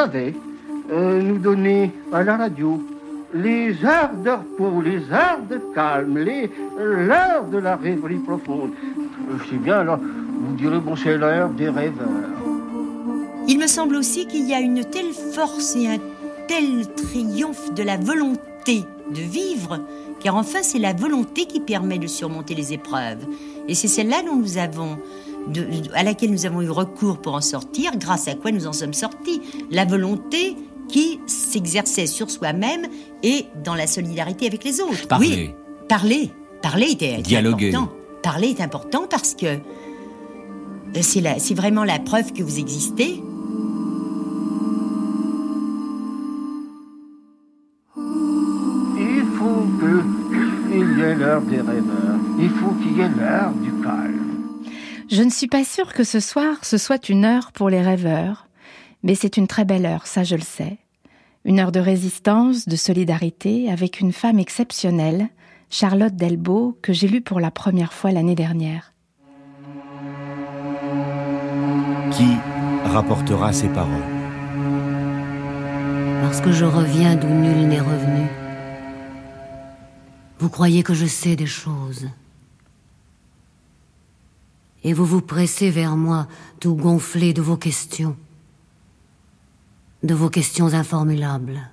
savez, euh, nous donner à la radio les heures de repos, les heures de calme, les l'heure de la rêverie profonde. Je sais bien, alors, vous direz, bon, c'est l'heure des rêveurs. Il me semble aussi qu'il y a une telle force et un tel triomphe de la volonté de vivre, car enfin c'est la volonté qui permet de surmonter les épreuves. Et c'est celle-là dont nous avons, à laquelle nous avons eu recours pour en sortir, grâce à quoi nous en sommes sortis. La volonté qui s'exerçait sur soi-même et dans la solidarité avec les autres. Parler. Oui, parler. Parler était, Dialoguer. important. Parler est important parce que euh, c'est vraiment la preuve que vous existez. Il faut qu'il y ait l'heure des rêveurs. Il faut qu'il y ait l'heure du calme. Je ne suis pas sûre que ce soir ce soit une heure pour les rêveurs, mais c'est une très belle heure, ça je le sais. Une heure de résistance, de solidarité avec une femme exceptionnelle, Charlotte Delbo, que j'ai lue pour la première fois l'année dernière. Qui rapportera ces paroles? Parce que je reviens d'où nul n'est revenu. Vous croyez que je sais des choses. Et vous vous pressez vers moi, tout gonflé de vos questions de vos questions informulables.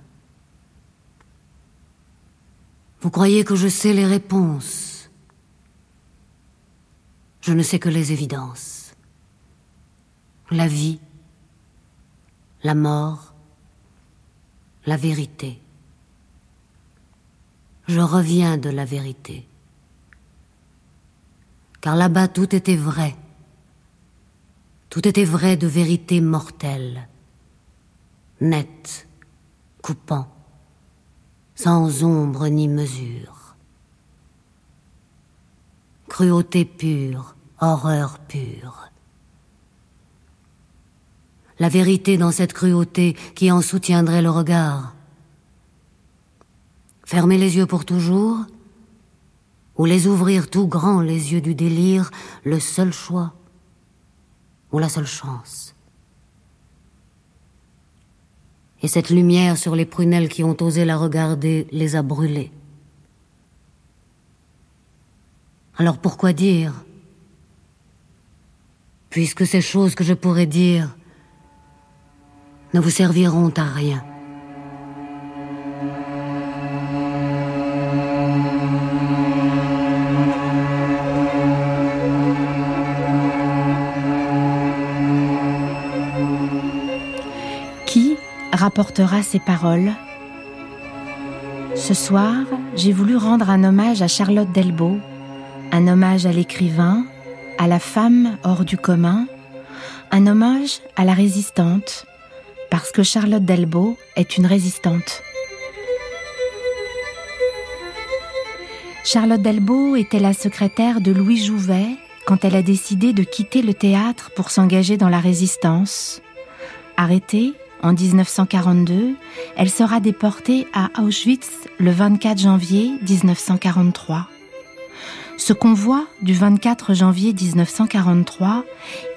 Vous croyez que je sais les réponses. Je ne sais que les évidences. La vie, la mort, la vérité. Je reviens de la vérité. Car là-bas tout était vrai. Tout était vrai de vérité mortelle net, coupant, sans ombre ni mesure. Cruauté pure, horreur pure. La vérité dans cette cruauté qui en soutiendrait le regard. Fermer les yeux pour toujours, ou les ouvrir tout grands les yeux du délire, le seul choix, ou la seule chance et cette lumière sur les prunelles qui ont osé la regarder les a brûlées. Alors pourquoi dire Puisque ces choses que je pourrais dire ne vous serviront à rien? Rapportera ces paroles. Ce soir, j'ai voulu rendre un hommage à Charlotte Delbo, un hommage à l'écrivain, à la femme hors du commun, un hommage à la résistante, parce que Charlotte Delbo est une résistante. Charlotte Delbo était la secrétaire de Louis Jouvet quand elle a décidé de quitter le théâtre pour s'engager dans la résistance. Arrêtée, en 1942, elle sera déportée à Auschwitz le 24 janvier 1943. Ce convoi du 24 janvier 1943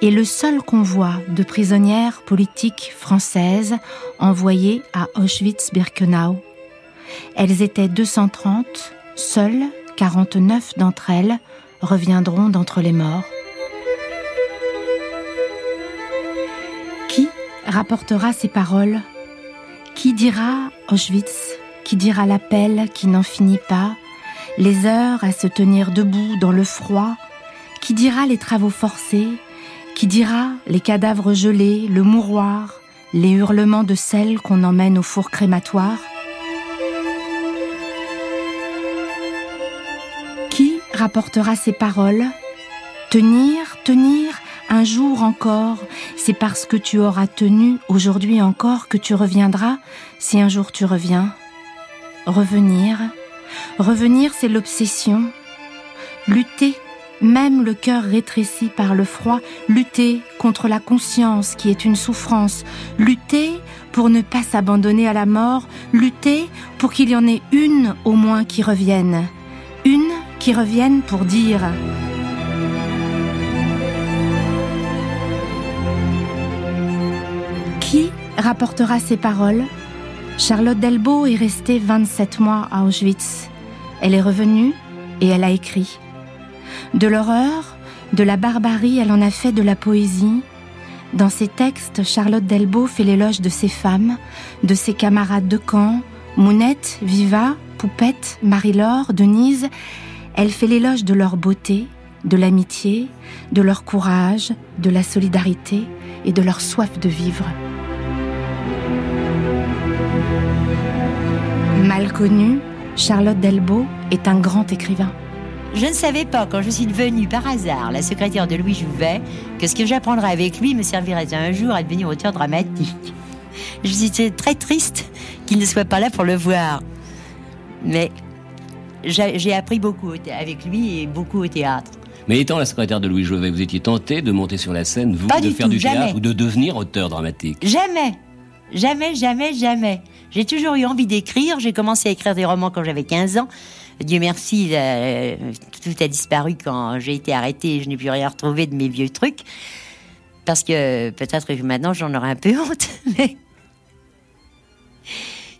est le seul convoi de prisonnières politiques françaises envoyées à Auschwitz-Birkenau. Elles étaient 230, seules 49 d'entre elles reviendront d'entre les morts. Rapportera ces paroles. Qui dira Auschwitz? Qui dira l'appel qui n'en finit pas? Les heures à se tenir debout dans le froid? Qui dira les travaux forcés? Qui dira les cadavres gelés, le mouroir Les hurlements de celles qu'on emmène au four crématoire? Qui rapportera ces paroles? Tenir, tenir, un jour encore, c'est parce que tu auras tenu aujourd'hui encore que tu reviendras, si un jour tu reviens. Revenir, revenir c'est l'obsession. Lutter, même le cœur rétréci par le froid, lutter contre la conscience qui est une souffrance, lutter pour ne pas s'abandonner à la mort, lutter pour qu'il y en ait une au moins qui revienne, une qui revienne pour dire rapportera ces paroles. Charlotte Delbo est restée 27 mois à Auschwitz. Elle est revenue et elle a écrit. De l'horreur, de la barbarie, elle en a fait de la poésie. Dans ses textes, Charlotte Delbo fait l'éloge de ses femmes, de ses camarades de camp, Mounette, Viva, Poupette, Marie-Laure, Denise. Elle fait l'éloge de leur beauté, de l'amitié, de leur courage, de la solidarité et de leur soif de vivre. Mal connue, Charlotte Delbo est un grand écrivain. Je ne savais pas, quand je suis devenue par hasard la secrétaire de Louis Jouvet, que ce que j'apprendrais avec lui me servirait un jour à devenir auteur dramatique. Je suis très triste qu'il ne soit pas là pour le voir. Mais j'ai appris beaucoup avec lui et beaucoup au théâtre. Mais étant la secrétaire de Louis Jouvet, vous étiez tenté de monter sur la scène, vous, de faire du théâtre ou de devenir auteur dramatique? Jamais Jamais, jamais, jamais. J'ai toujours eu envie d'écrire. J'ai commencé à écrire des romans quand j'avais 15 ans. Dieu merci, tout a disparu quand j'ai été arrêtée. Je n'ai plus rien retrouvé de mes vieux trucs. Parce que peut-être que maintenant j'en aurais un peu honte. Mais,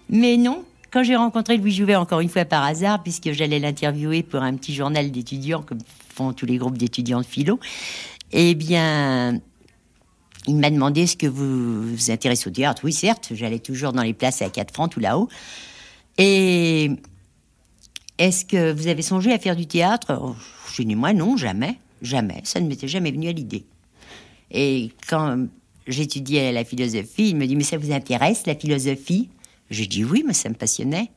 mais non, quand j'ai rencontré Louis Jouvet encore une fois par hasard, puisque j'allais l'interviewer pour un petit journal d'étudiants, comme font tous les groupes d'étudiants de philo, eh bien, il m'a demandé est-ce que vous vous intéressez au théâtre Oui, certes, j'allais toujours dans les places à 4 francs tout là-haut. Et est-ce que vous avez songé à faire du théâtre? Oh, Je dis moi non, jamais, jamais. Ça ne m'était jamais venu à l'idée. Et quand j'étudiais la philosophie, il me dit mais ça vous intéresse la philosophie? J'ai dit oui, mais ça me passionnait.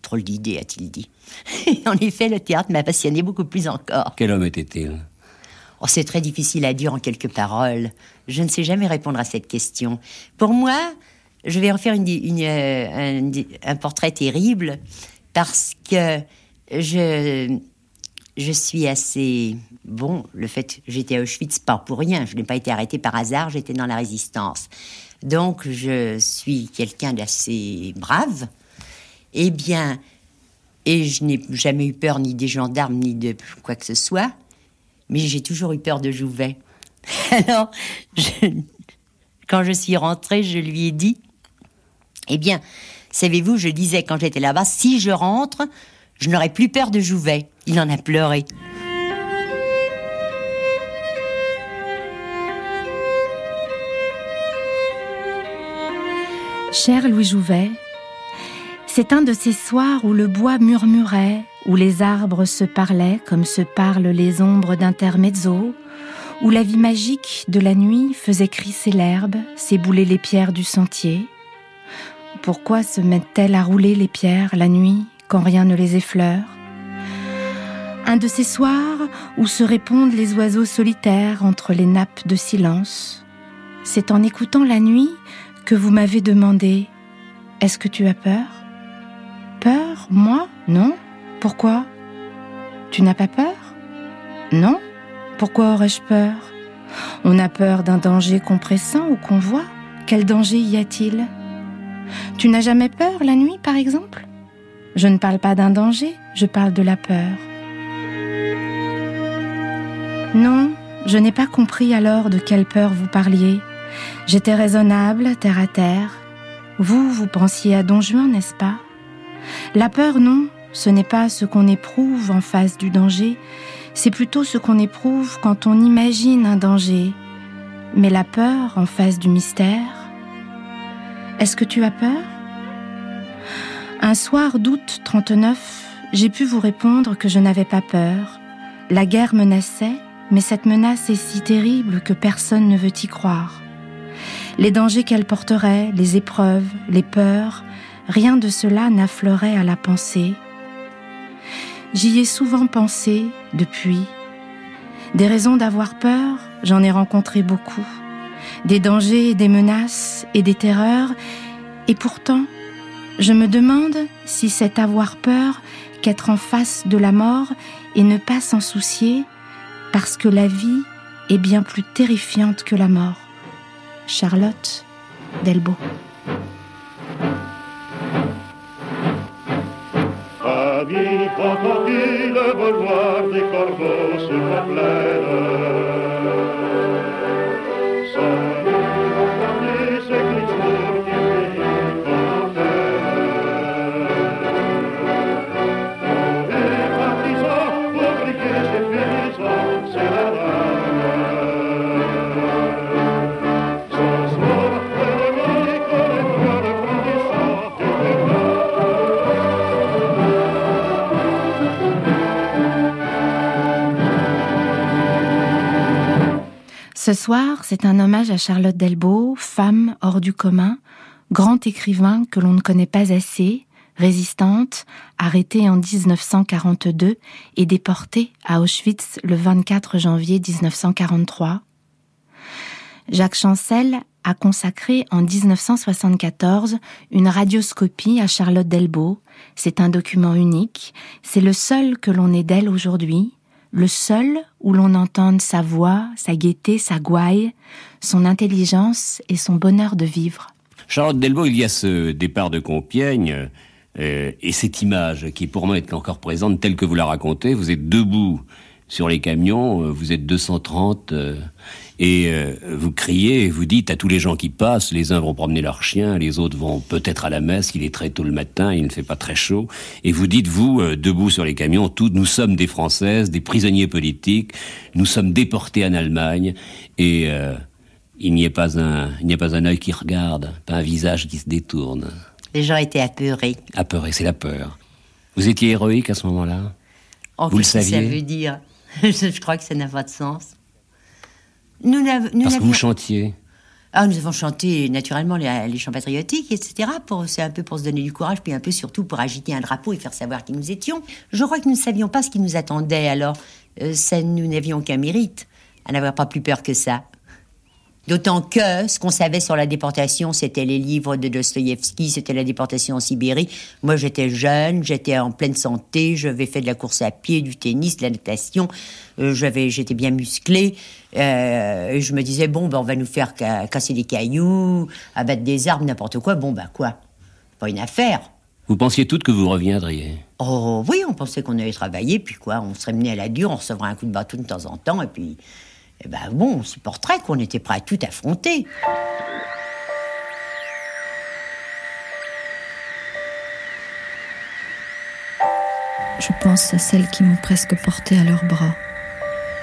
Trop d'idées, a-t-il dit. en effet, le théâtre m'a passionné beaucoup plus encore. Quel homme était-il? Oh, c'est très difficile à dire en quelques paroles. Je ne sais jamais répondre à cette question. Pour moi, je vais en faire une, euh, un, portrait terrible parce que je, je suis assez bon. Le fait, j'étais à Auschwitz pas pour rien. Je n'ai pas été arrêtée par hasard. J'étais dans la résistance. Donc, je suis quelqu'un d'assez brave. Eh bien, et je n'ai jamais eu peur ni des gendarmes ni de quoi que ce soit mais j'ai toujours eu peur de Jouvet. Alors, quand je suis rentrée, je lui ai dit, eh bien, savez-vous, je disais quand j'étais là-bas, si je rentre, je n'aurai plus peur de Jouvet. Il en a pleuré. Cher Louis Jouvet, c'est un de ces soirs où le bois murmurait, où les arbres se parlaient comme se parlent les ombres d'intermezzo, où la vie magique de la nuit faisait crisser l'herbe, s'ébouler les pierres du sentier. Pourquoi se mettent-elles à rouler les pierres la nuit quand rien ne les effleure? Un de ces soirs où se répondent les oiseaux solitaires entre les nappes de silence. C'est en écoutant la nuit que vous m'avez demandé Est-ce que tu as peur? Peur Moi Non. Pourquoi? Tu n'as pas peur? Non. Pourquoi aurais-je peur? On a peur d'un danger compressant ou qu'on voit. Quel danger y a-t-il? Tu n'as jamais peur la nuit, par exemple? Je ne parle pas d'un danger, je parle de la peur. Non, je n'ai pas compris alors de quelle peur vous parliez. J'étais raisonnable, terre à terre. Vous, vous pensiez à Don Juan, n'est-ce pas? La peur, non, ce n'est pas ce qu'on éprouve en face du danger, c'est plutôt ce qu'on éprouve quand on imagine un danger. Mais la peur en face du mystère. Est-ce que tu as peur? Un soir d'août 39, j'ai pu vous répondre que je n'avais pas peur. La guerre menaçait, mais cette menace est si terrible que personne ne veut y croire. Les dangers qu'elle porterait, les épreuves, les peurs, rien de cela n'affleurait à la pensée. J'y ai souvent pensé depuis. Des raisons d'avoir peur, j'en ai rencontré beaucoup. Des dangers, des menaces et des terreurs. Et pourtant, je me demande si c'est avoir peur qu'être en face de la mort et ne pas s'en soucier, parce que la vie est bien plus terrifiante que la mort. Charlotte Delbo. Vie crocodile, veut voir des corbeaux sur la plaine. Ce soir, c'est un hommage à Charlotte Delbo, femme hors du commun, grand écrivain que l'on ne connaît pas assez, résistante, arrêtée en 1942 et déportée à Auschwitz le 24 janvier 1943. Jacques Chancel a consacré en 1974 une radioscopie à Charlotte Delbo. C'est un document unique, c'est le seul que l'on ait d'elle aujourd'hui, le seul où l'on entende sa voix, sa gaieté, sa gouaille, son intelligence et son bonheur de vivre. Charlotte Delbo, il y a ce départ de Compiègne euh, et cette image qui pour moi est encore présente telle que vous la racontez. Vous êtes debout sur les camions, euh, vous êtes 230 euh, et euh, vous criez et vous dites à tous les gens qui passent, les uns vont promener leurs chiens, les autres vont peut-être à la messe, il est très tôt le matin, il ne fait pas très chaud, et vous dites, vous, debout sur les camions, tous, nous sommes des Françaises, des prisonniers politiques, nous sommes déportés en Allemagne, et il n'y a pas un, il n'y a pas un œil qui regarde, pas un visage qui se détourne. Les gens étaient apeurés. Apeurés, c'est la peur. Vous étiez héroïque à ce moment-là? Oh, Vous le saviez Ça veut dire? Je crois que ça n'a pas de sens. Nous Parce que vous chantiez ah, nous avons chanté naturellement les, chants patriotiques, etc. c'est un peu pour se donner du courage, puis un peu surtout pour agiter un drapeau et faire savoir qui nous étions. Je crois que nous ne savions pas ce qui nous attendait, alors euh, ça, nous n'avions qu'un mérite à n'avoir pas plus peur que ça. D'autant que ce qu'on savait sur la déportation, c'était les livres de Dostoïevski, c'était la déportation en Sibérie. Moi, j'étais jeune, j'étais en pleine santé, j'avais fait de la course à pied, du tennis, de la natation, euh, j'avais, j'étais bien musclé. Euh, et je me disais, bon, ben, on va nous faire casser des cailloux, abattre des arbres, n'importe quoi. Bon, ben quoi? Pas une affaire. Vous pensiez toutes que vous reviendriez? Oh oui, on pensait qu'on allait travailler, puis quoi, on serait mené à la dure, on recevrait un coup de bâton de temps en temps, et puis eh ben bon, on supporterait qu'on était prêt à tout affronter. Je pense à celles qui m'ont presque porté à leurs bras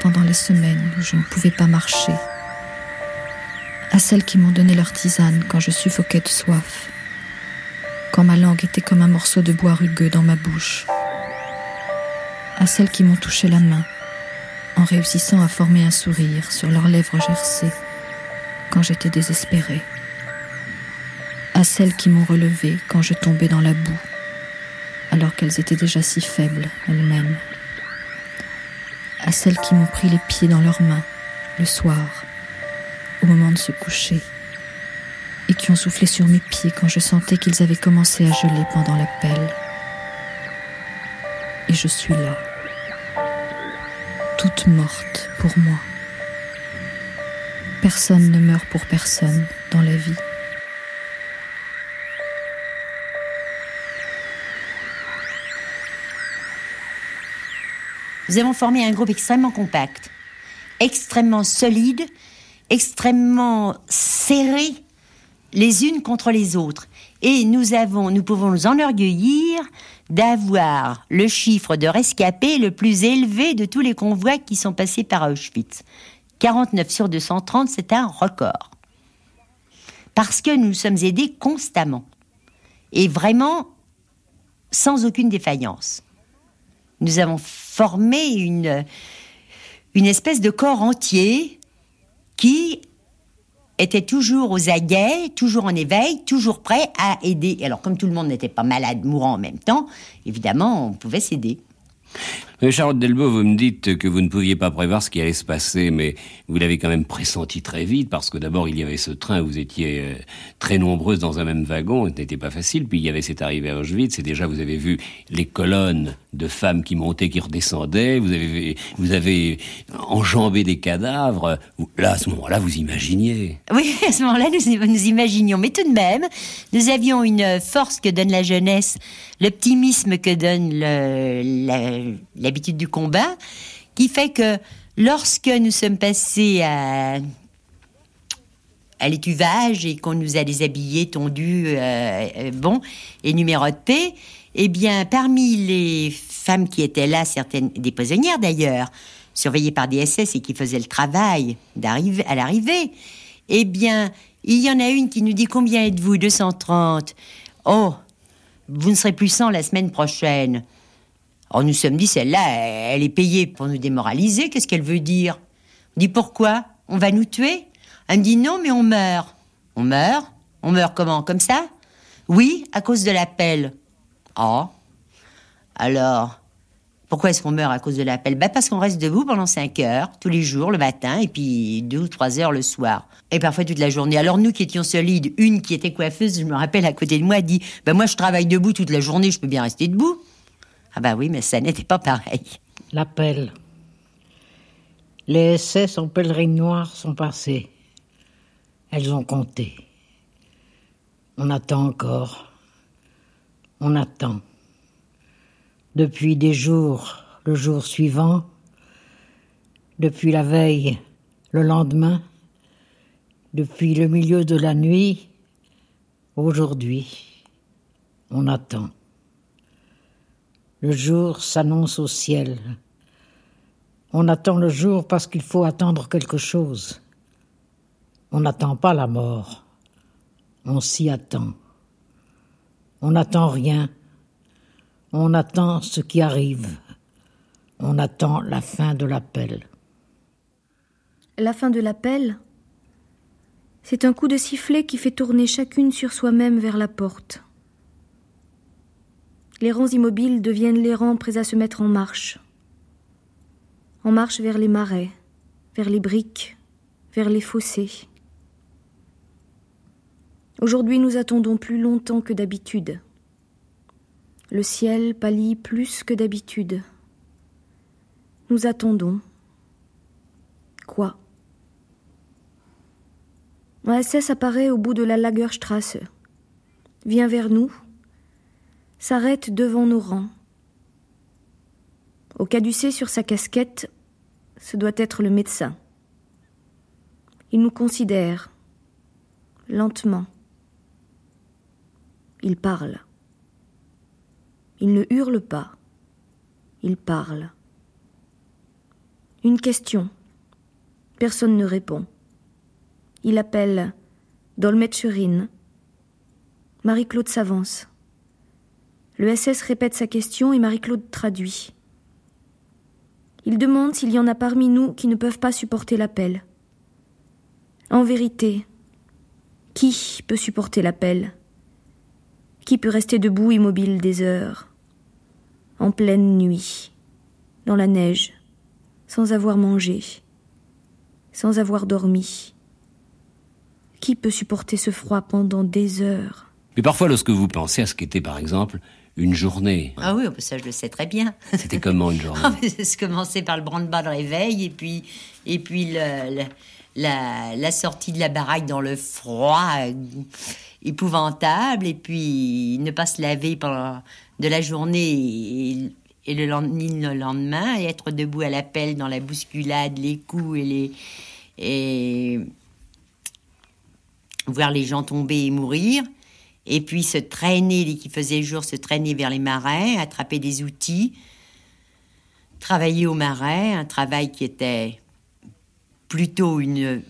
pendant les semaines où je ne pouvais pas marcher, à celles qui m'ont donné leur tisane quand je suffoquais de soif, quand ma langue était comme un morceau de bois rugueux dans ma bouche, à celles qui m'ont touché la main en réussissant à former un sourire sur leurs lèvres gercées quand j'étais désespérée, à celles qui m'ont relevée quand je tombais dans la boue, alors qu'elles étaient déjà si faibles elles-mêmes, à celles qui m'ont pris les pieds dans leurs mains le soir, au moment de se coucher, et qui ont soufflé sur mes pieds quand je sentais qu'ils avaient commencé à geler pendant l'appel. Et je suis là toute morte pour moi. Personne ne meurt pour personne dans la vie. Nous avons formé un groupe extrêmement compact, extrêmement solide, extrêmement serré les unes contre les autres. Et nous pouvons nous enorgueillir d'avoir le chiffre de rescapés le plus élevé de tous les convois qui sont passés par Auschwitz. 49 sur 230, c'est un record. Parce que nous sommes aidés constamment. Et vraiment sans aucune défaillance. Nous avons formé une espèce de corps entier qui était toujours aux aguets, toujours en éveil, toujours prêt à aider. Alors comme tout le monde n'était pas malade, mourant en même temps, évidemment, on pouvait s'aider. Charlotte Delbo, vous me dites que vous ne pouviez pas prévoir ce qui allait se passer, mais vous l'avez quand même pressenti très vite, parce que d'abord il y avait ce train, vous étiez euh, très nombreuses dans un même wagon, ce n'était pas facile, puis il y avait cette arrivée à Auschwitz, et déjà vous avez vu les colonnes de femmes qui montaient, qui redescendaient, vous avez, vous avez enjambé des cadavres, là, à ce moment-là, vous imaginiez. Oui, à ce moment-là, nous, imaginions, mais tout de même, nous avions une force que donne la jeunesse, l'optimisme que donne l'habitude du combat, qui fait que lorsque nous sommes passés à, à l'étuvage et qu'on nous a déshabillés, tondus, euh, euh, bon, et numérotés, eh bien, parmi les femmes qui étaient là, certaines des prisonnières d'ailleurs, surveillées par des SS et qui faisaient le travail à l'arrivée, eh bien, il y en a une qui nous dit combien êtes-vous? 230. Oh, vous ne serez plus 100 la semaine prochaine. Oh, nous sommes dit, celle-là, elle est payée pour nous démoraliser. Qu'est-ce qu'elle veut dire? On dit pourquoi? On va nous tuer? Elle me dit non, mais on meurt. On meurt? On meurt comment? Comme ça? Oui, à cause de l'appel. Oh. Alors, pourquoi est-ce qu'on meurt à cause de l'appel? Bah Parce qu'on reste debout pendant 5 heures, tous les jours, le matin, et puis 2 ou 3 heures le soir. Et parfois toute la journée. Alors nous qui étions solides, une qui était coiffeuse, je me rappelle, à côté de moi, dit bah Moi je travaille debout toute la journée, je peux bien rester debout. Ah bah oui, mais ça n'était pas pareil. L'appel. Les SS en pèlerine noire sont passés. Elles ont compté. On attend encore. On attend. Depuis des jours, le jour suivant, depuis la veille, le lendemain, depuis le milieu de la nuit, aujourd'hui, on attend. Le jour s'annonce au ciel. On attend le jour parce qu'il faut attendre quelque chose. On n'attend pas la mort. On s'y attend. On n'attend rien. On attend ce qui arrive. On attend la fin de l'appel. La fin de l'appel, c'est un coup de sifflet qui fait tourner chacune sur soi-même vers la porte. Les rangs immobiles deviennent les rangs prêts à se mettre en marche. En marche vers les marais, vers les briques, vers les fossés. Aujourd'hui, nous attendons plus longtemps que d'habitude. Le ciel pâlit plus que d'habitude. Nous attendons. Quoi? Un SS apparaît au bout de la Lagerstrasse, vient vers nous, s'arrête devant nos rangs. Au caducé sur sa casquette, ce doit être le médecin. Il nous considère, lentement. Il parle. Il ne hurle pas. Il parle. Une question. Personne ne répond. Il appelle Dolmetscherin. Marie-Claude s'avance. Le SS répète sa question et Marie-Claude traduit. Il demande s'il y en a parmi nous qui ne peuvent pas supporter l'appel. En vérité, qui peut supporter l'appel? Qui peut rester debout immobile des heures en pleine nuit, dans la neige, sans avoir mangé, sans avoir dormi? Qui peut supporter ce froid pendant des heures? Mais parfois, lorsque vous pensez à ce qu'était, par exemple, une journée. Ah oui, ça je le sais très bien. C'était comment une journée Ça commençait par le branle-bas de réveil et puis, et puis le, la, la, sortie de la baraque dans le froid euh, épouvantable et puis ne pas se laver pendant de la journée et, le, lendemain, le lendemain et être debout à l'appel dans la bousculade, les coups et les et voir les gens tomber et mourir et puis se traîner dès qu'il faisait jour, se traîner vers les marais, attraper des outils, travailler au marais, un travail qui était plutôt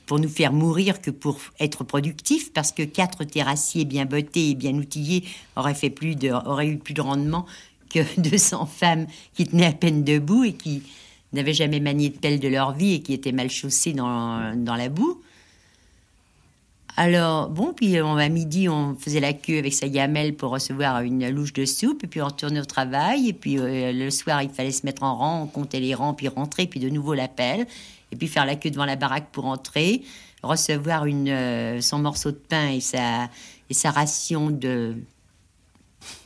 pour nous faire mourir que pour être productif, parce que quatre terrassiers bien bottés et bien outillés auraient, fait plus de, auraient eu plus de rendement que 200 femmes qui tenaient à peine debout et qui n'avaient jamais manié de pelle de leur vie et qui étaient mal chaussées dans la boue. Alors, bon, puis à midi, on faisait la queue avec sa gamelle pour recevoir une louche de soupe, et puis on retournait au travail, et puis euh, le soir, il fallait se mettre en rang, on comptait les rangs, puis rentrer, puis de nouveau l'appel et puis faire la queue devant la baraque pour entrer, recevoir une, euh, son morceau de pain et sa, et sa ration de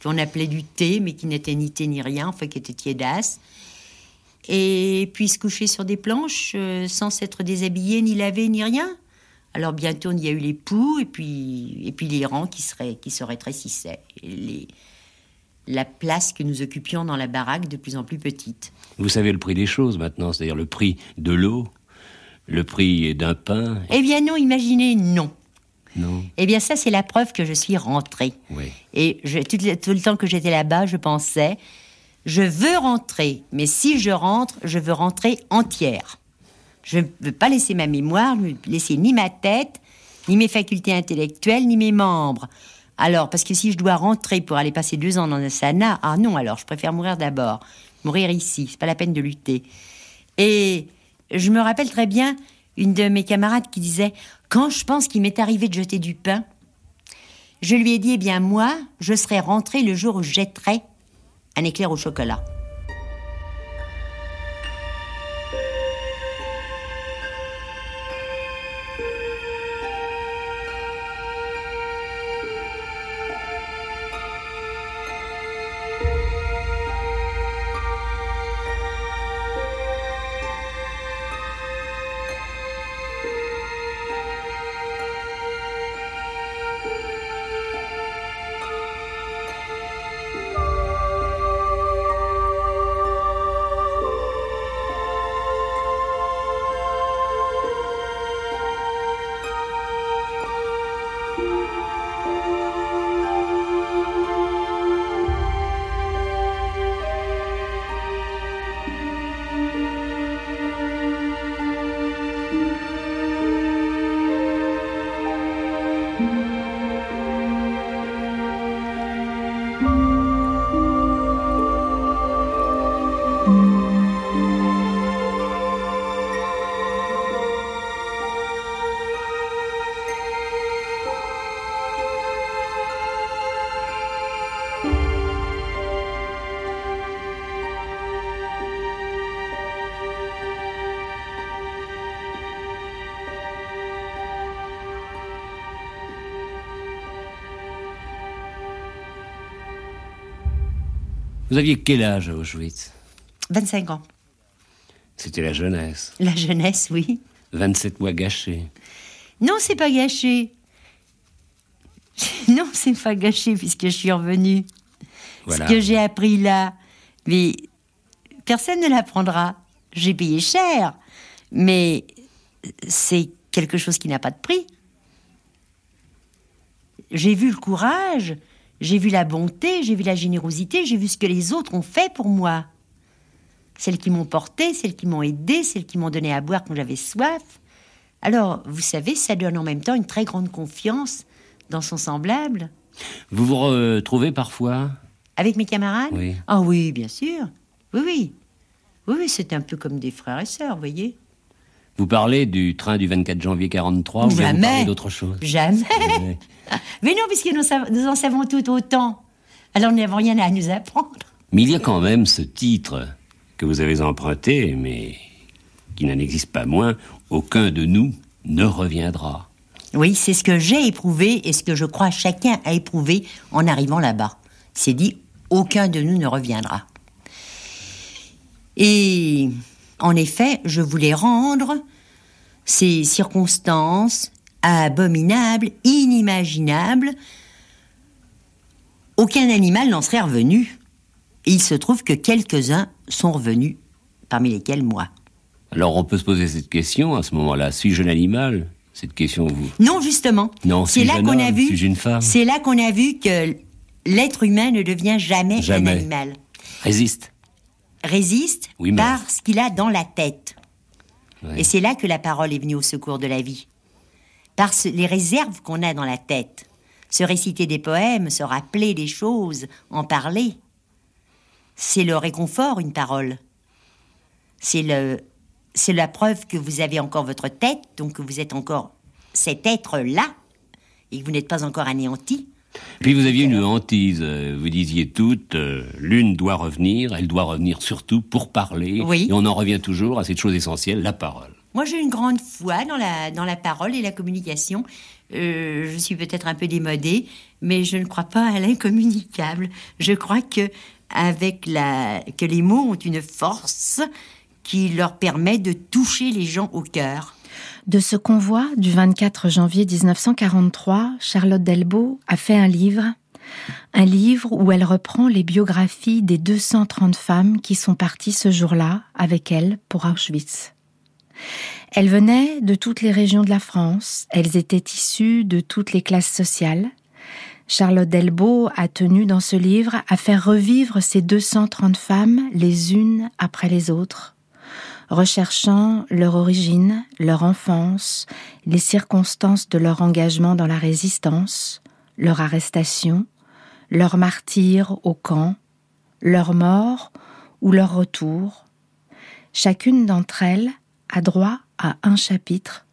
qu'on appelait du thé, mais qui n'était ni thé ni rien, enfin qui était tiédasse. Et puis se coucher sur des planches euh, sans s'être déshabillé, ni lavé, ni rien. Alors bientôt il y a eu les poux et puis, et puis les rangs qui, seraient, qui se. Et les, la place que nous occupions dans la baraque de plus en plus petite. Vous savez le prix des choses maintenant, c'est-à-dire le prix de l'eau, le prix d'un pain. Eh bien non, imaginez, non. Non. Eh bien ça, c'est la preuve que je suis rentrée. Oui. Et je, tout, le, tout le temps que j'étais là-bas, je pensais, je veux rentrer, mais si je rentre, je veux rentrer entière. Je ne veux pas laisser ma mémoire, ne laisser ni ma tête, ni mes facultés intellectuelles, ni mes membres. Alors, parce que si je dois rentrer pour aller passer deux ans dans un sana, ah non, alors je préfère mourir d'abord. Mourir ici, c'est pas la peine de lutter. Et je me rappelle très bien une de mes camarades qui disait Quand je pense qu'il m'est arrivé de jeter du pain, je lui ai dit Eh bien, moi, je serais rentré le jour où je jetterais un éclair au chocolat. Vous aviez quel âge à Auschwitz? 25 ans. C'était la jeunesse. La jeunesse, oui. 27 mois gâchés. Non, c'est pas gâché. Non, c'est pas gâché puisque je suis revenue. Voilà. Ce que j'ai appris là, mais personne ne l'apprendra. J'ai payé cher, mais c'est quelque chose qui n'a pas de prix. J'ai vu le courage, j'ai vu la bonté, j'ai vu la générosité, j'ai vu ce que les autres ont fait pour moi. Celles qui m'ont porté, celles qui m'ont aidé, celles qui m'ont donné à boire quand j'avais soif. Alors, vous savez, ça donne en même temps une très grande confiance dans son semblable. Vous vous retrouvez parfois? Avec mes camarades? Oui. Ah oui, bien sûr. Oui, oui. Oui, oui, c'est un peu comme des frères et sœurs, voyez. Vous parlez du train du 24 janvier 43 ou bien vous Jamais. parlez d'autre chose Jamais. Mais non, puisque nous en savons tout autant. Alors nous n'avons rien à nous apprendre. Mais il y a quand même ce titre que vous avez emprunté, mais qui n'en existe pas moins. Aucun de nous ne reviendra. Oui, c'est ce que j'ai éprouvé et ce que je crois chacun a éprouvé en arrivant là-bas. C'est dit, aucun de nous ne reviendra. Et en effet, je voulais rendre ces circonstances abominables, inimaginables. Aucun animal n'en serait revenu. Et il se trouve que quelques-uns sont revenus, parmi lesquels moi. Alors on peut se poser cette question à ce moment-là. Suis-je un animal Cette question vous? Non, justement. Non, c'est là qu'on a vu. Suis-je une femme? C'est là qu'on a vu que l'être humain ne devient jamais, Jamais. un animal. Résiste. Résiste Oui, mais- par ce qu'il a dans la tête. Et c'est là que la parole est venue au secours de la vie. Par ce- les réserves qu'on a dans la tête. Se réciter des poèmes, se rappeler des choses, en parler. C'est le réconfort, une parole. C'est le, c'est la preuve que vous avez encore votre tête, donc que vous êtes encore cet être-là, et que vous n'êtes pas encore anéanti. Puis vous aviez une hantise. Vous disiez toutes, euh, l'une doit revenir, elle doit revenir surtout pour parler. Oui. Et on en revient toujours à cette chose essentielle, la parole. Moi, j'ai une grande foi dans la, dans la parole et la communication. Euh, je suis peut-être un peu démodée, mais je ne crois pas à l'incommunicable. Je crois que, avec la, que les mots ont une force qui leur permet de toucher les gens au cœur. De ce convoi du 24 janvier 1943, Charlotte Delbo a fait un livre, un livre où elle reprend les biographies des 230 femmes qui sont parties ce jour-là avec elle pour Auschwitz. Elles venaient de toutes les régions de la France, elles étaient issues de toutes les classes sociales. Charlotte Delbo a tenu dans ce livre à faire revivre ces 230 femmes les unes après les autres, recherchant leur origine, leur enfance, les circonstances de leur engagement dans la résistance, leur arrestation, leur martyre au camp, leur mort ou leur retour. Chacune d'entre elles a droit à un chapitre.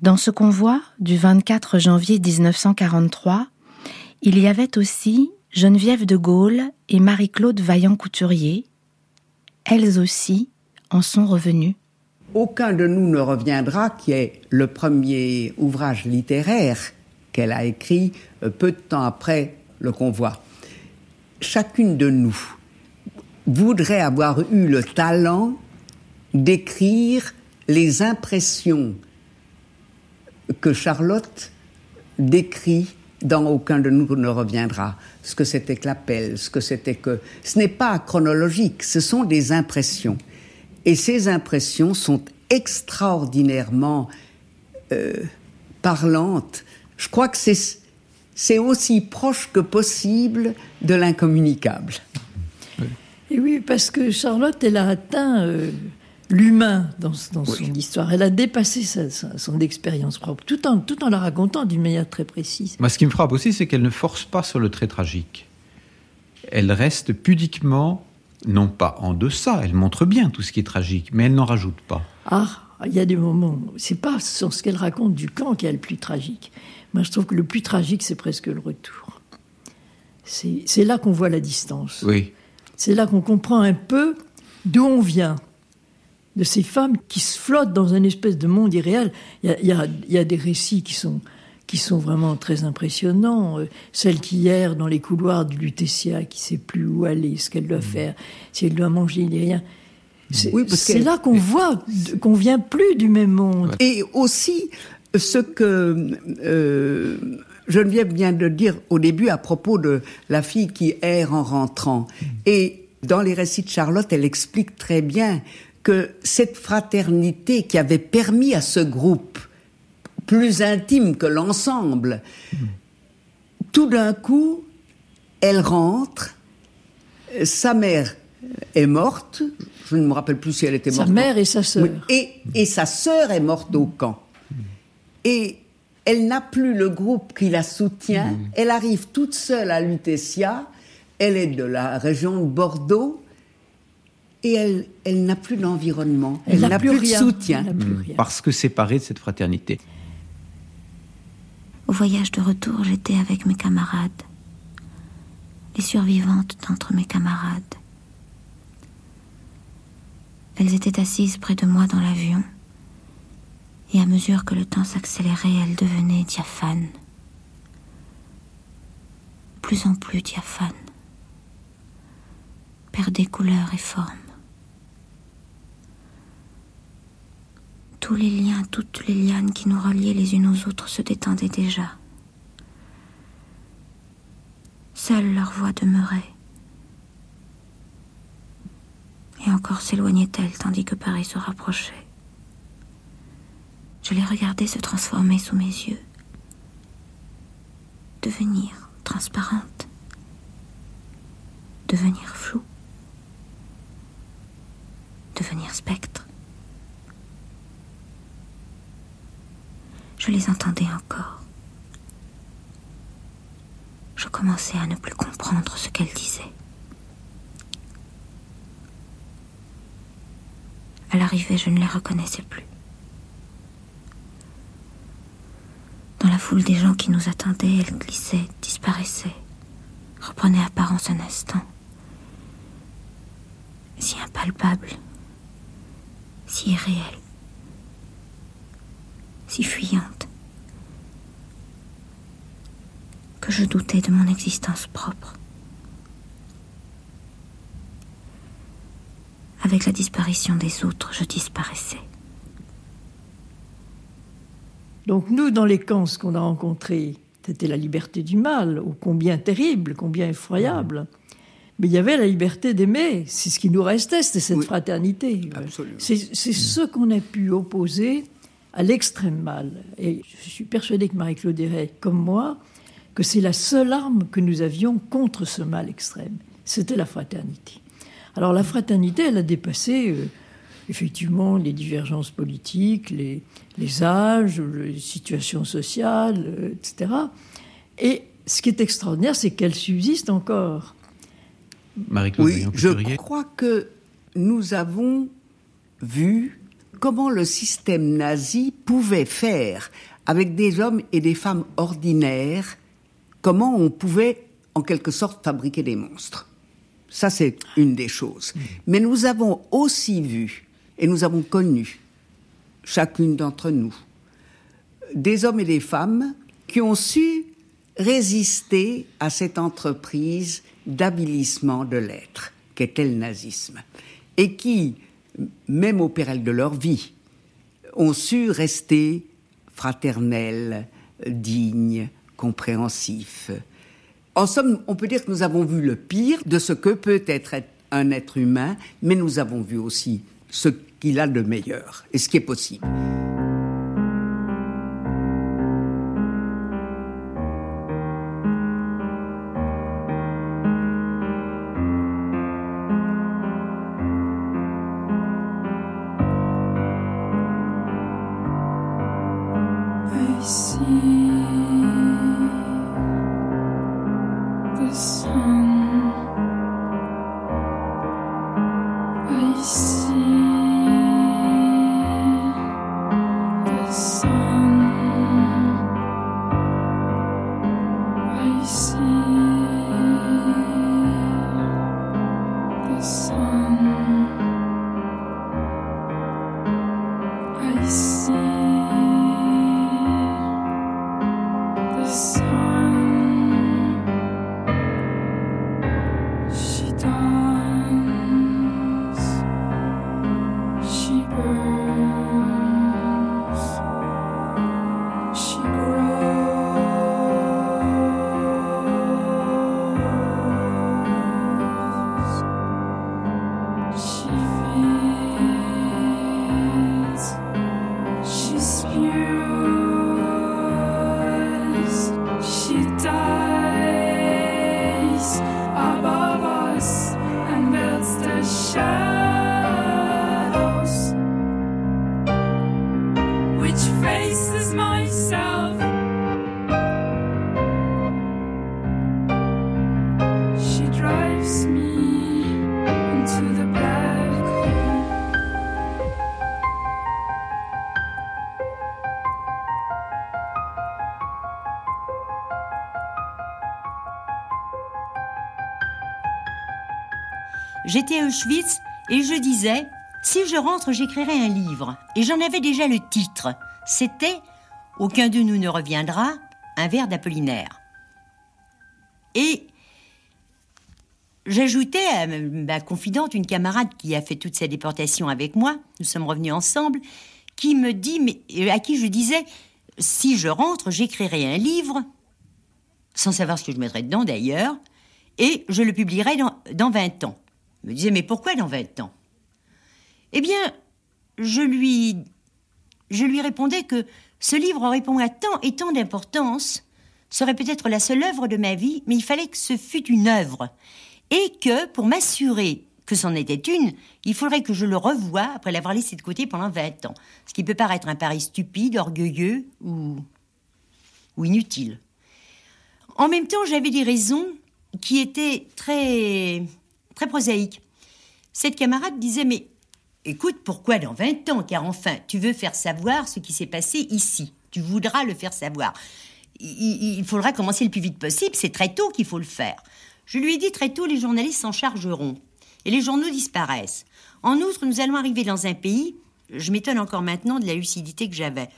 Dans ce convoi du 24 janvier 1943, il y avait aussi Geneviève de Gaulle et Marie-Claude Vaillant-Couturier. Elles aussi en sont revenues. Aucun de nous ne reviendra, qui est le premier ouvrage littéraire qu'elle a écrit euh, peu de temps après le convoi. Chacune de nous voudrait avoir eu le talent d'écrire les impressions que Charlotte décrit dans aucun de nous ne reviendra. Ce que c'était que l'appel, ce que c'était que... Ce n'est pas chronologique, ce sont des impressions. Et ces impressions sont extraordinairement euh, parlantes. Je crois que c'est aussi proche que possible de l'incommunicable. Et oui, parce que Charlotte, elle a atteint euh, l'humain dans, son histoire. Elle a dépassé son expérience propre, tout en, tout en la racontant d'une manière très précise. Moi, ce qui me frappe aussi, c'est qu'elle ne force pas sur le trait tragique. Elle reste pudiquement, non pas en deçà, elle montre bien tout ce qui est tragique, mais elle n'en rajoute pas. Ah, il y a des moments, c'est pas sur ce qu'elle raconte du camp qui est le plus tragique. Moi, je trouve que le plus tragique, c'est presque le retour. C'est là qu'on voit la distance. Oui. C'est là qu'on comprend un peu d'où on vient de ces femmes qui se flottent dans une espèce de monde irréel. Il y a, des récits qui sont, qui sont vraiment très impressionnants. Euh, celle qui erre dans les couloirs du Lutetia, qui sait plus où aller, ce qu'elle doit mmh. faire, si elle doit manger, il n'y a rien. C'est oui, là qu'on voit qu'on vient plus du même monde. Et aussi ce que euh, Geneviève vient de dire au début à propos de la fille qui erre en rentrant. Mmh. Et dans les récits de Charlotte, elle explique très bien que cette fraternité qui avait permis à ce groupe plus intime que l'ensemble, tout d'un coup, elle rentre, sa mère est morte, je ne me rappelle plus si elle était morte. Sa mère et sa sœur. et, et sa sœur est morte au camp. Et elle n'a plus le groupe qui la soutient, elle arrive toute seule à Lutetia, elle est de la région de Bordeaux, et elle, elle n'a plus d'environnement, elle, n'a plus, de soutien. Hmm. Parce que séparée de cette fraternité. Au voyage de retour, j'étais avec mes camarades, les survivantes d'entre mes camarades. Elles étaient assises près de moi dans l'avion, et à mesure que le temps s'accélérait, elles devenaient diaphanes, plus en plus diaphanes, perdaient couleur et forme. Tous les liens, toutes les lianes qui nous reliaient les unes aux autres se détendaient déjà. Seule leur voix demeurait. Et encore s'éloignait-elle tandis que Paris se rapprochait. Je les regardais se transformer sous mes yeux, devenir transparente, devenir floue, devenir spectre. Je les entendais encore. Je commençais à ne plus comprendre ce qu'elles disaient. À l'arrivée, je ne les reconnaissais plus. Dans la foule des gens qui nous attendaient, elles glissaient, disparaissaient, reprenaient apparence un instant. Si impalpable, si irréel si fuyante, que je doutais de mon existence propre. Avec la disparition des autres, je disparaissais. Donc nous, dans les camps, ce qu'on a rencontré, c'était la liberté du mal, ô combien terrible, combien effroyable. Mais il y avait la liberté d'aimer, c'est ce qui nous restait, c'était cette fraternité. C'est ce qu'on a pu opposer à l'extrême mal. Et je suis persuadée que Marie-Claude dirait, comme moi, que c'est la seule arme que nous avions contre ce mal extrême. C'était la fraternité. Alors la fraternité, elle a dépassé euh, effectivement les divergences politiques, les, les âges, les situations sociales, euh, etc. Et ce qui est extraordinaire, c'est qu'elle subsiste encore. Marie-Claude oui, je crois que nous avons vu comment le système nazi pouvait faire avec des hommes et des femmes ordinaires, comment on pouvait en quelque sorte fabriquer des monstres. Ça, c'est une des choses. Mais nous avons aussi vu, et nous avons connu, chacune d'entre nous, des hommes et des femmes qui ont su résister à cette entreprise d'avilissement de l'être qu'était le nazisme, et qui, même au péril de leur vie, ont su rester fraternels, dignes, compréhensifs. En somme, on peut dire que nous avons vu le pire de ce que peut être un être humain, mais nous avons vu aussi ce qu'il a de meilleur et ce qui est possible. J'étais à Auschwitz et je disais, si je rentre, j'écrirai un livre. Et j'en avais déjà le titre. C'était Aucun de nous ne reviendra, un vers d'Apollinaire. Et j'ajoutais à ma confidente, une camarade qui a fait toute sa déportation avec moi, nous sommes revenus ensemble, qui me dit, mais à qui je disais, si je rentre, j'écrirai un livre, sans savoir ce que je mettrais dedans d'ailleurs, et je le publierai dans, dans 20 ans. Me disait, mais pourquoi dans 20 ans? Eh bien, je lui, je lui répondais que ce livre pour moi tant et tant d'importance, serait peut-être la seule œuvre de ma vie, mais il fallait que ce fût une œuvre. Et que, pour m'assurer que c'en était une, il faudrait que je le revoie après l'avoir laissé de côté pendant 20 ans. Ce qui peut paraître un pari stupide, orgueilleux ou inutile. En même temps, j'avais des raisons qui étaient très, très prosaïques. Cette camarade disait, mais écoute, pourquoi dans 20 ans Car enfin, tu veux faire savoir ce qui s'est passé ici? Tu voudras le faire savoir. Il, il faudra commencer le plus vite possible, c'est très tôt qu'il faut le faire. Je lui ai dit très tôt, les journalistes s'en chargeront. Et les journaux disparaissent. En outre, nous allons arriver dans un pays, je m'étonne encore maintenant de la lucidité que j'avais.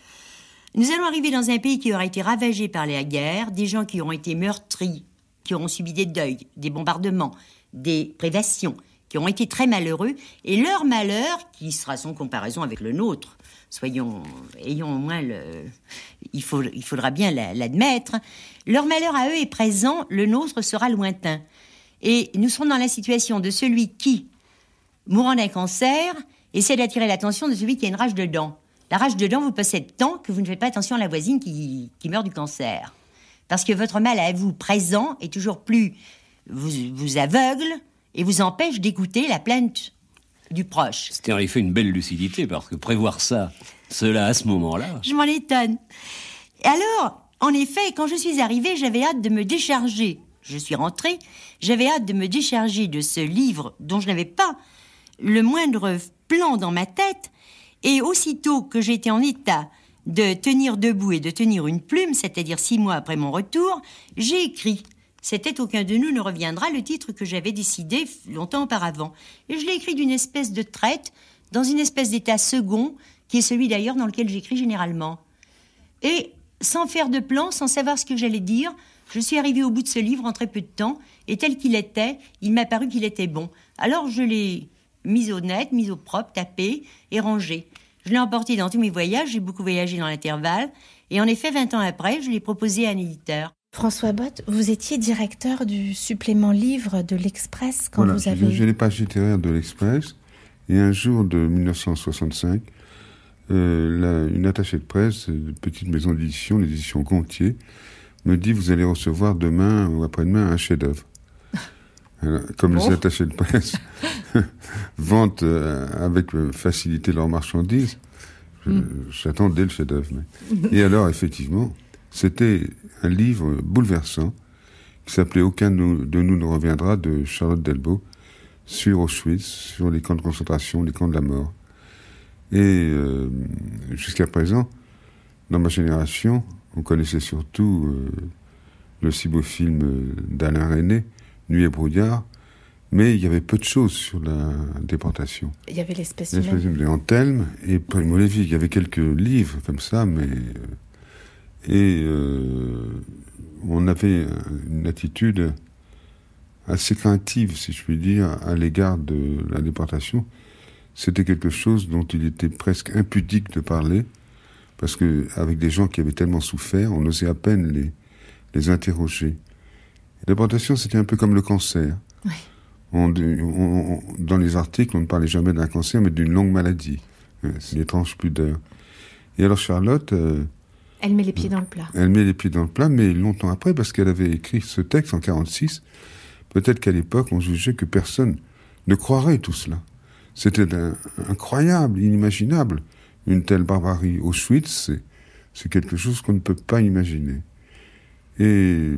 Nous allons arriver dans un pays qui aura été ravagé par la guerre, des gens qui auront été meurtris, qui auront subi des deuils, des bombardements, des privations, qui auront été très malheureux, et leur malheur, qui sera sans comparaison avec le nôtre, soyons, ayons au moins le, il, faut, il faudra bien l'admettre, leur malheur à eux est présent, le nôtre sera lointain. Et nous serons dans la situation de celui qui, mourant d'un cancer, essaie d'attirer l'attention de celui qui a une rage de dents. La rage de dents vous possède tant que vous ne faites pas attention à la voisine qui, qui meurt du cancer. Parce que votre mal à vous présent est toujours plus vous, vous aveugle et vous empêche d'écouter la plainte du proche. C'était en effet une belle lucidité, parce que prévoir ça, cela à ce moment-là. Je m'en étonne. Et alors, en effet, quand je suis arrivée, j'avais hâte de me décharger. Je suis rentrée, j'avais hâte de me décharger de ce livre dont je n'avais pas le moindre plan dans ma tête Et aussitôt que j'étais en état de tenir debout et de tenir une plume, c'est-à-dire six mois après mon retour, j'ai écrit. C'était Aucun de nous ne reviendra, le titre que j'avais décidé longtemps auparavant. Et je l'ai écrit d'une espèce de traite, dans une espèce d'état second, qui est celui d'ailleurs dans lequel j'écris généralement. Et sans faire de plan, sans savoir ce que j'allais dire, je suis arrivée au bout de ce livre en très peu de temps, et tel qu'il était, il m'a paru qu'il était bon. Alors je l'ai mis au net, mis au propre, tapé et rangé. Je l'ai emporté dans tous mes voyages, j'ai beaucoup voyagé dans l'intervalle, et en effet, 20 ans après, je l'ai proposé à un éditeur. François Bott, vous étiez directeur du supplément livre de l'Express quand Voilà, vous avez... j'ai les pages littéraires de l'Express, et un jour de 1965, euh, la- une attachée de presse, de petite maison d'édition, l'édition Gontier, me dit vous allez recevoir demain ou après-demain un chef-d'œuvre. Comme Bon. les attachés de presse vendent euh, avec euh, facilité leurs marchandises, je- Mm. j'attendais le chef-d'œuvre. mais- Et alors, effectivement, c'était un livre bouleversant qui s'appelait Aucun de nous, ne reviendra de Charlotte Delbo sur Auschwitz, sur les camps de concentration, les camps de la mort. Et euh, jusqu'à présent, dans ma génération, on connaissait surtout euh, le si beau film d'Alain René, Nuit et brouillard, mais il y avait peu de choses sur la déportation. Il y avait l'espèce L'espèce humaine. de Antelme et Primo Levi. Il y avait quelques livres comme ça, mais. euh, Et euh, on avait une attitude assez craintive, si je puis dire, à l'égard de la déportation. C'était quelque chose dont il était presque impudique de parler, parce que avec des gens qui avaient tellement souffert, on osait à peine les, les interroger. La déportation, c'était un peu comme le cancer. On- on- on- dans les articles, on ne parlait jamais d'un cancer, mais d'une longue maladie. Euh, C'est une étrange pudeur. Et alors Charlotte, euh, Elle met les pieds dans le plat. elle met les pieds dans le plat, mais longtemps après, parce qu'elle avait écrit ce texte en 46, peut-être qu'à l'époque, on jugeait que personne ne croirait tout cela. C'était incroyable, inimaginable, une telle barbarie. Auschwitz, c'est, quelque chose qu'on ne peut pas imaginer. Et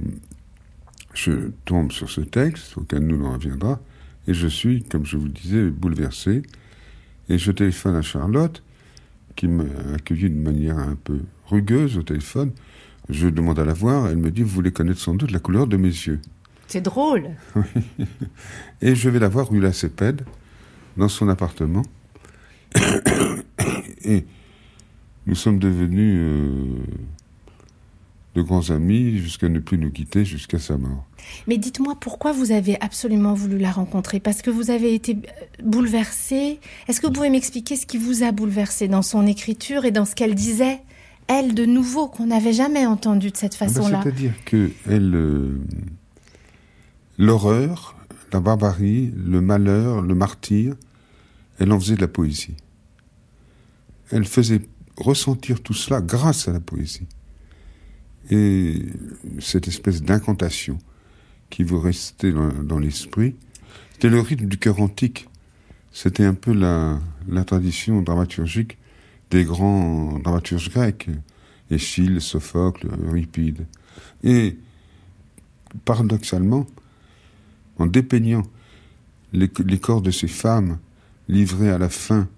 je tombe sur ce texte, auquel nous n'en reviendra, et je suis, comme je vous le disais, bouleversé. Et je téléphone à Charlotte, qui m'a accueilli d'une manière un peu rugueuse au téléphone. Je demande à la voir, elle me dit, vous voulez connaître sans doute la couleur de mes yeux. C'est drôle. Oui. Et je vais la voir rue La Cépède, dans son appartement. Et nous sommes devenus euh, de grands amis jusqu'à ne plus nous quitter jusqu'à sa mort. Mais dites-moi pourquoi vous avez absolument voulu la rencontrer? Parce que vous avez été euh, bouleversé. Est-ce que vous pouvez m'expliquer ce qui vous a bouleversé dans son écriture et dans ce qu'elle disait, elle, de nouveau, qu'on n'avait jamais entendu de cette Ah ben, façon-là? C'est-à-dire que elle, euh, l'horreur, la barbarie, le malheur, le martyr, elle en faisait de la poésie. Elle faisait ressentir tout cela grâce à la poésie. Et cette espèce d'incantation qui vous restait dans, l'esprit, c'était le rythme du cœur antique. C'était un peu la, tradition dramaturgique des grands dramaturges grecs, Échille, Sophocle, Euripide. Et paradoxalement, en dépeignant les, corps de ces femmes livrées à la faim,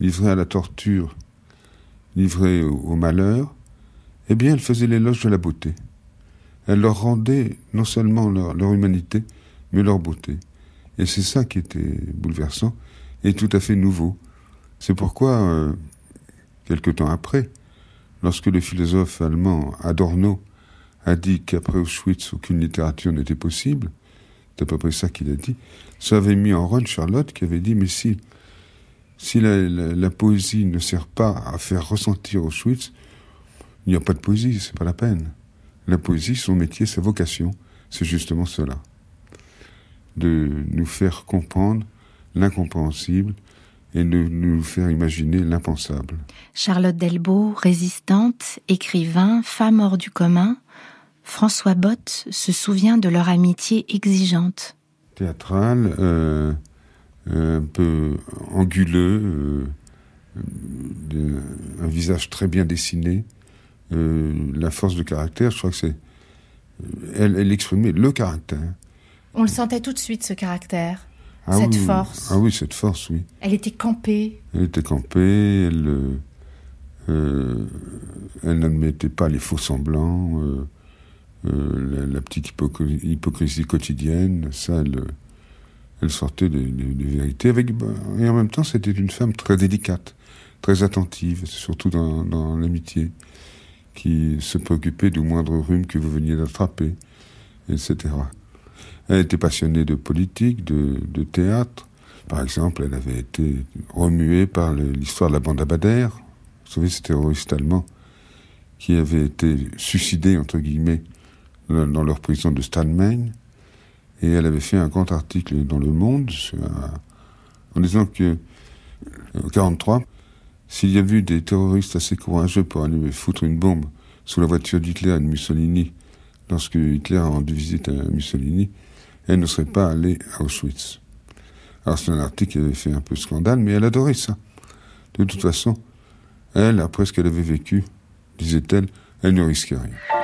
livrées à la torture, livrées au malheur, eh bien, elle faisait l'éloge de la beauté. Elle leur rendait non seulement leur, humanité, mais leur beauté. Et c'est ça qui était bouleversant et tout à fait nouveau. C'est pourquoi, euh, quelque temps après, lorsque le philosophe allemand Adorno a dit qu'après Auschwitz, aucune littérature n'était possible, c'est à peu près ça qu'il a dit, ça avait mis en rôle Charlotte qui avait dit, mais si, si la- la poésie ne sert pas à faire ressentir Auschwitz, il n'y a pas de poésie, c'est pas la peine. La poésie, son métier, sa vocation, c'est justement cela. De nous faire comprendre l'incompréhensible et de nous faire imaginer l'impensable. Charlotte Delbo, résistante, écrivain, femme hors du commun, François Bott se souvient de leur amitié exigeante. théâtral, euh, un peu anguleux, euh, un visage très bien dessiné, euh, la force de caractère, je crois que c'est... Elle, elle exprimait le caractère. On le sentait tout de suite, ce caractère. Ah cette oui, force. Ah oui, cette force, oui. Elle était campée. Elle était campée, elle, euh, euh, elle n'admettait pas les faux semblants, euh, euh, la, la petite hypocr- hypocrisie quotidienne, ça, elle, euh, elle sortait des, des- des vérités. Avec, et en même temps, c'était une femme très délicate, très attentive, surtout dans, dans l'amitié, qui se préoccupait du moindre rhume que vous veniez d'attraper, etc. Elle était passionnée de politique, de, théâtre. Par exemple, elle avait été remuée par l'histoire de la bande Abadère. Vous savez, ce terroriste allemand qui avait été suicidé, entre guillemets, dans leur prison de Stallmein. Et elle avait fait un grand article dans Le Monde en disant que, en 43, s'il y avait eu des terroristes assez courageux pour aller foutre une bombe sous la voiture d'Hitler et de Mussolini, lorsque Hitler a rendu visite à Mussolini, elle ne serait pas allée à Auschwitz. Alors c'est un article qui avait fait un peu scandale, mais elle adorait ça. De toute façon, elle, après ce qu'elle avait vécu, disait-elle, elle ne risquait rien.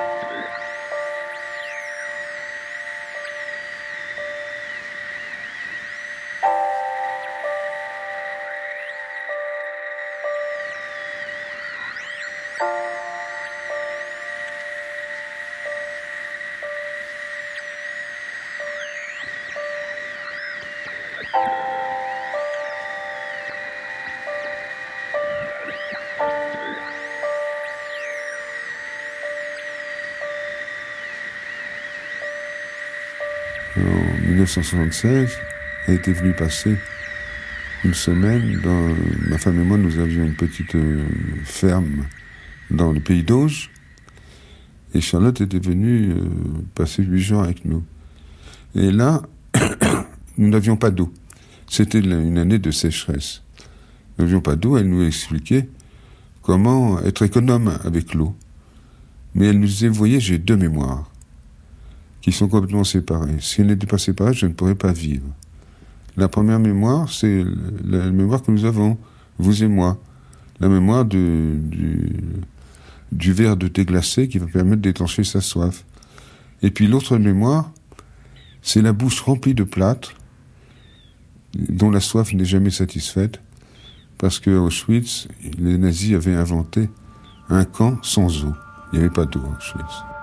1976, elle était venue passer une semaine. Dans, ma femme et moi, nous avions une petite euh, ferme dans le pays d'Auge. Et Charlotte était venue euh, passer huit jours avec nous. Et là, nous n'avions pas d'eau. C'était une année de sécheresse. Nous n'avions pas d'eau. Elle nous expliquait comment être économe avec l'eau. Mais elle nous disait, voyez, j'ai deux mémoires qui sont complètement séparées. Si elles n'étaient pas séparées, je ne pourrais pas vivre. La première mémoire, c'est la mémoire que nous avons, vous et moi. La mémoire du, verre de thé glacé qui va permettre d'étancher sa soif. Et puis l'autre mémoire, c'est la bouche remplie de plâtre, dont la soif n'est jamais satisfaite, parce que Auschwitz, les nazis avaient inventé un camp sans eau. Il n'y avait pas d'eau à Auschwitz.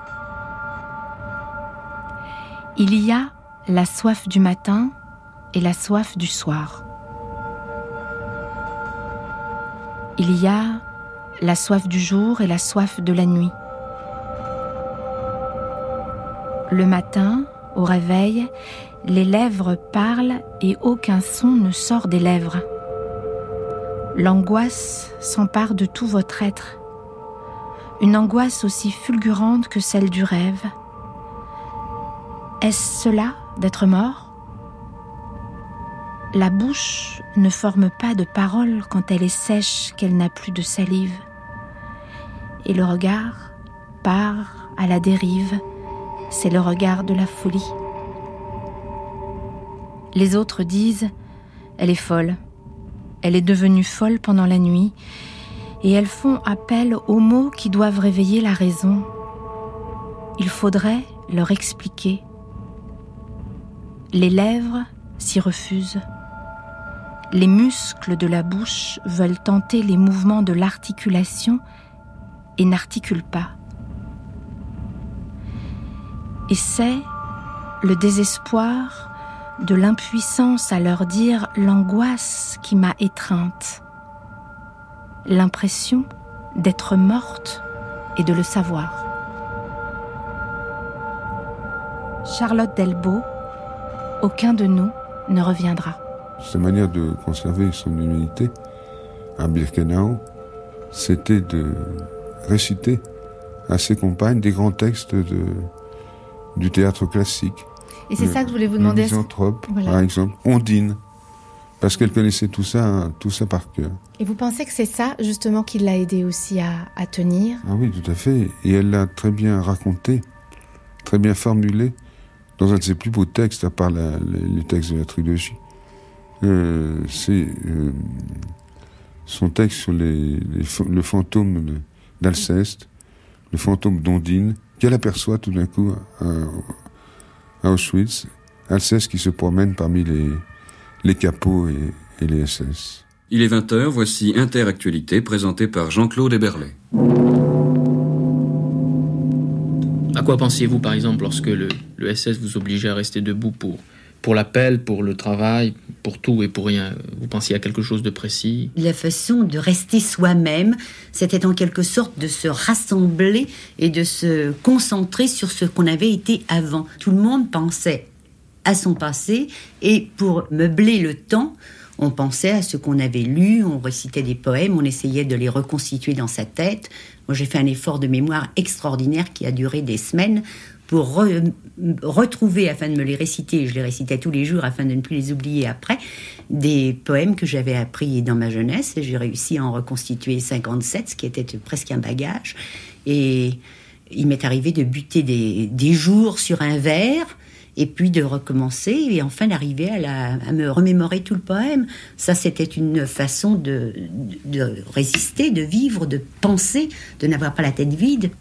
Il y a la soif du matin et la soif du soir. Il y a la soif du jour et la soif de la nuit. Le matin, au réveil, les lèvres parlent et aucun son ne sort des lèvres. L'angoisse s'empare de tout votre être. Une angoisse aussi fulgurante que celle du rêve. Est-ce cela d'être mort? La bouche ne forme pas de parole quand elle est sèche, qu'elle n'a plus de salive. Et le regard part à la dérive, c'est le regard de la folie. Les autres disent, elle est folle, elle est devenue folle pendant la nuit, et elles font appel aux mots qui doivent réveiller la raison. Il faudrait leur expliquer. Les lèvres s'y refusent. Les muscles de la bouche veulent tenter les mouvements de l'articulation et n'articulent pas. Et c'est le désespoir de l'impuissance à leur dire l'angoisse qui m'a étreinte, l'impression d'être morte et de le savoir. Charlotte Delbo, aucun de nous ne reviendra. Sa manière de conserver son humanité à Birkenau, c'était de réciter à ses compagnes des grands textes de, du théâtre classique. Et c'est ça que je voulais vous le demander. Misanthrope, Voilà. par exemple, Ondine, parce qu'elle connaissait tout ça, tout ça par cœur. Et vous pensez que c'est ça justement qui l'a aidé aussi à, à tenir? Ah oui, tout à fait. Et elle l'a très bien raconté, très bien formulé, dans un de ses plus beaux textes, à part les, textes de la trilogie. Euh, c'est euh, son texte sur le fantôme d'Alceste, le fantôme d'Ondine, qu'elle aperçoit tout d'un coup à, Auschwitz. Alceste qui se promène parmi les, les capots et, et les SS. Il est 20h, voici Interactualité présentée par Jean-Claude Héberlet. À quoi pensiez-vous par exemple lorsque le, le SS vous obligeait à rester debout pour, pour l'appel, pour le travail, pour tout et pour rien? Vous pensiez à quelque chose de précis? La façon de rester soi-même, c'était en quelque sorte de se rassembler et de se concentrer sur ce qu'on avait été avant. Tout le monde pensait à son passé et pour meubler le temps, on pensait à ce qu'on avait lu, on récitait des poèmes, on essayait de les reconstituer dans sa tête. Moi, j'ai fait un effort de mémoire extraordinaire qui a duré des semaines pour re- retrouver, afin de me les réciter, je les récitais tous les jours afin de ne plus les oublier après, des poèmes que j'avais appris dans ma jeunesse. J'ai réussi à en reconstituer 57, ce qui était presque un bagage. Et il m'est arrivé de buter des, des jours sur un vers et puis de recommencer et enfin d'arriver à, me remémorer tout le poème. Ça, c'était une façon de résister, de vivre, de penser, de n'avoir pas la tête vide.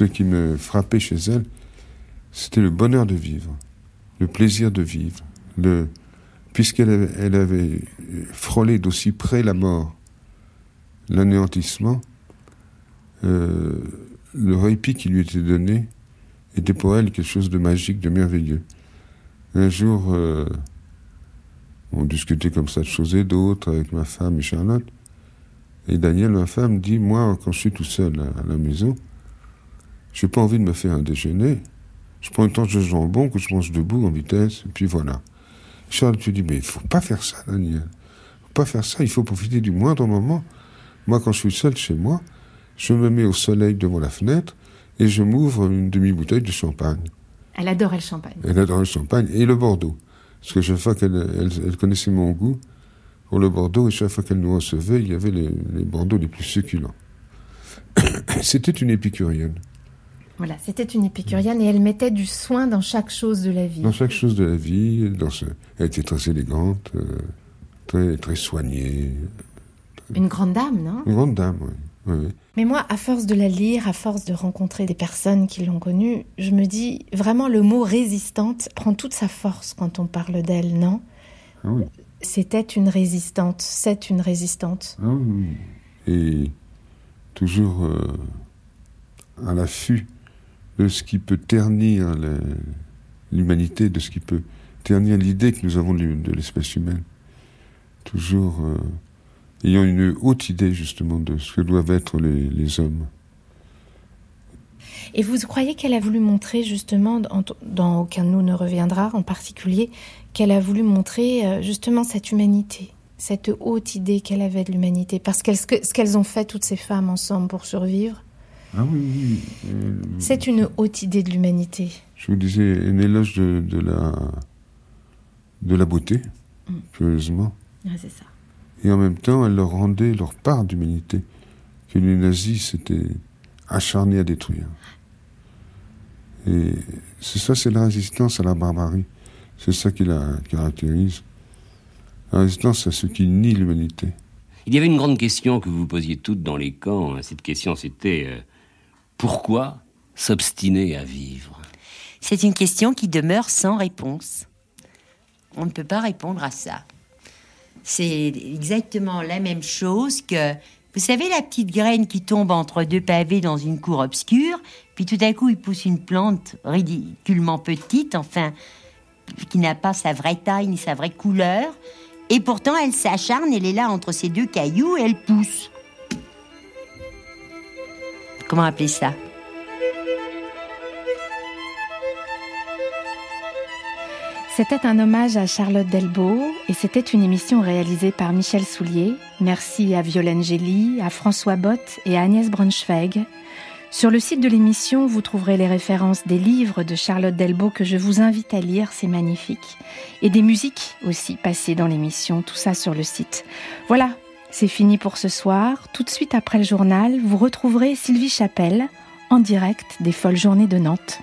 Ce qui me frappait chez elle, c'était le bonheur de vivre, le plaisir de vivre, le puisqu'elle avait, frôlé d'aussi près la mort, l'anéantissement, euh, le répit qui lui était donné était pour elle quelque chose de magique, de merveilleux. Un jour, euh, on discutait comme ça de choses et d'autres avec ma femme et Charlotte. Et Daniel, ma femme, dit Moi, quand je suis tout seul à la maison, j'ai pas envie de me faire un déjeuner. Je prends une tranche de jambon que je mange debout en vitesse, et puis voilà. Charlotte, tu dis Mais il faut pas faire ça, Daniel. faut pas faire ça, il faut profiter du moindre moment. Moi, quand je suis seul chez moi, je me mets au soleil devant la fenêtre et je m'ouvre une demi-bouteille de champagne. Elle adorait le champagne. Elle adore le champagne et le Bordeaux. Parce que chaque fois qu'elle elle, elle connaissait mon goût pour le Bordeaux, et chaque fois qu'elle nous recevait, il y avait les, les Bordeaux les plus succulents. C'était une épicurienne. Voilà, c'était une épicurienne et elle mettait du soin dans chaque chose de la vie. Dans chaque chose de la vie, dans ce... elle était très élégante, euh, très, très soignée. Une grande dame, non? Une grande dame, oui. oui. Mais moi, à force de la lire, à force de rencontrer des personnes qui l'ont connue, je me dis vraiment le mot résistante prend toute sa force quand on parle d'elle, non? Ah oui. C'était une résistante, c'est une résistante. Ah oui. Et toujours euh, à l'affût de ce qui peut ternir l'humanité, de ce qui peut ternir l'idée que nous avons de l'espèce humaine. Toujours euh, ayant une haute idée justement de ce que doivent être les, les hommes. Et vous croyez qu'elle a voulu montrer justement, dans, Aucun de nous ne reviendra en particulier, qu'elle a voulu montrer euh, justement cette humanité, cette haute idée qu'elle avait de l'humanité? Parce que ce que- ce qu'elles ont fait toutes ces femmes ensemble pour survivre, Ah oui, oui. euh, c'est une haute idée de l'humanité. Je vous disais, un éloge de, de la, de la beauté, curieusement. Ah, c'est ça. Et en même temps, elle leur rendait leur part d'humanité que les nazis s'étaient acharnés à détruire. Et c'est ça, c'est la résistance à la barbarie. C'est ça qui la caractérise. La résistance à ceux qui nient l'humanité. Il y avait une grande question que vous vous posiez toutes dans les camps. Cette question, c'était euh, pourquoi s'obstiner à vivre? C'est une question qui demeure sans réponse. On ne peut pas répondre à ça. C'est exactement la même chose que, vous savez, la petite graine qui tombe entre deux pavés dans une cour obscure, puis tout à coup il pousse une plante ridiculement petite, enfin, qui n'a pas sa vraie taille ni sa vraie couleur, et pourtant elle s'acharne, elle est là entre ces deux cailloux et elle pousse. Comment appeler ça? C'était un hommage à Charlotte Delbo et c'était une émission réalisée par Michel Soulier. Merci à Violaine Gély, à François Bott et à Agnès Braunschweig. Sur le site de l'émission, vous trouverez les références des livres de Charlotte Delbo que je vous invite à lire, c'est magnifique. Et des musiques aussi passées dans l'émission, tout ça sur le site. Voilà, c'est fini pour ce soir. Tout de suite après le journal, vous retrouverez Sylvie Chapelle en direct des Folles Journées de Nantes.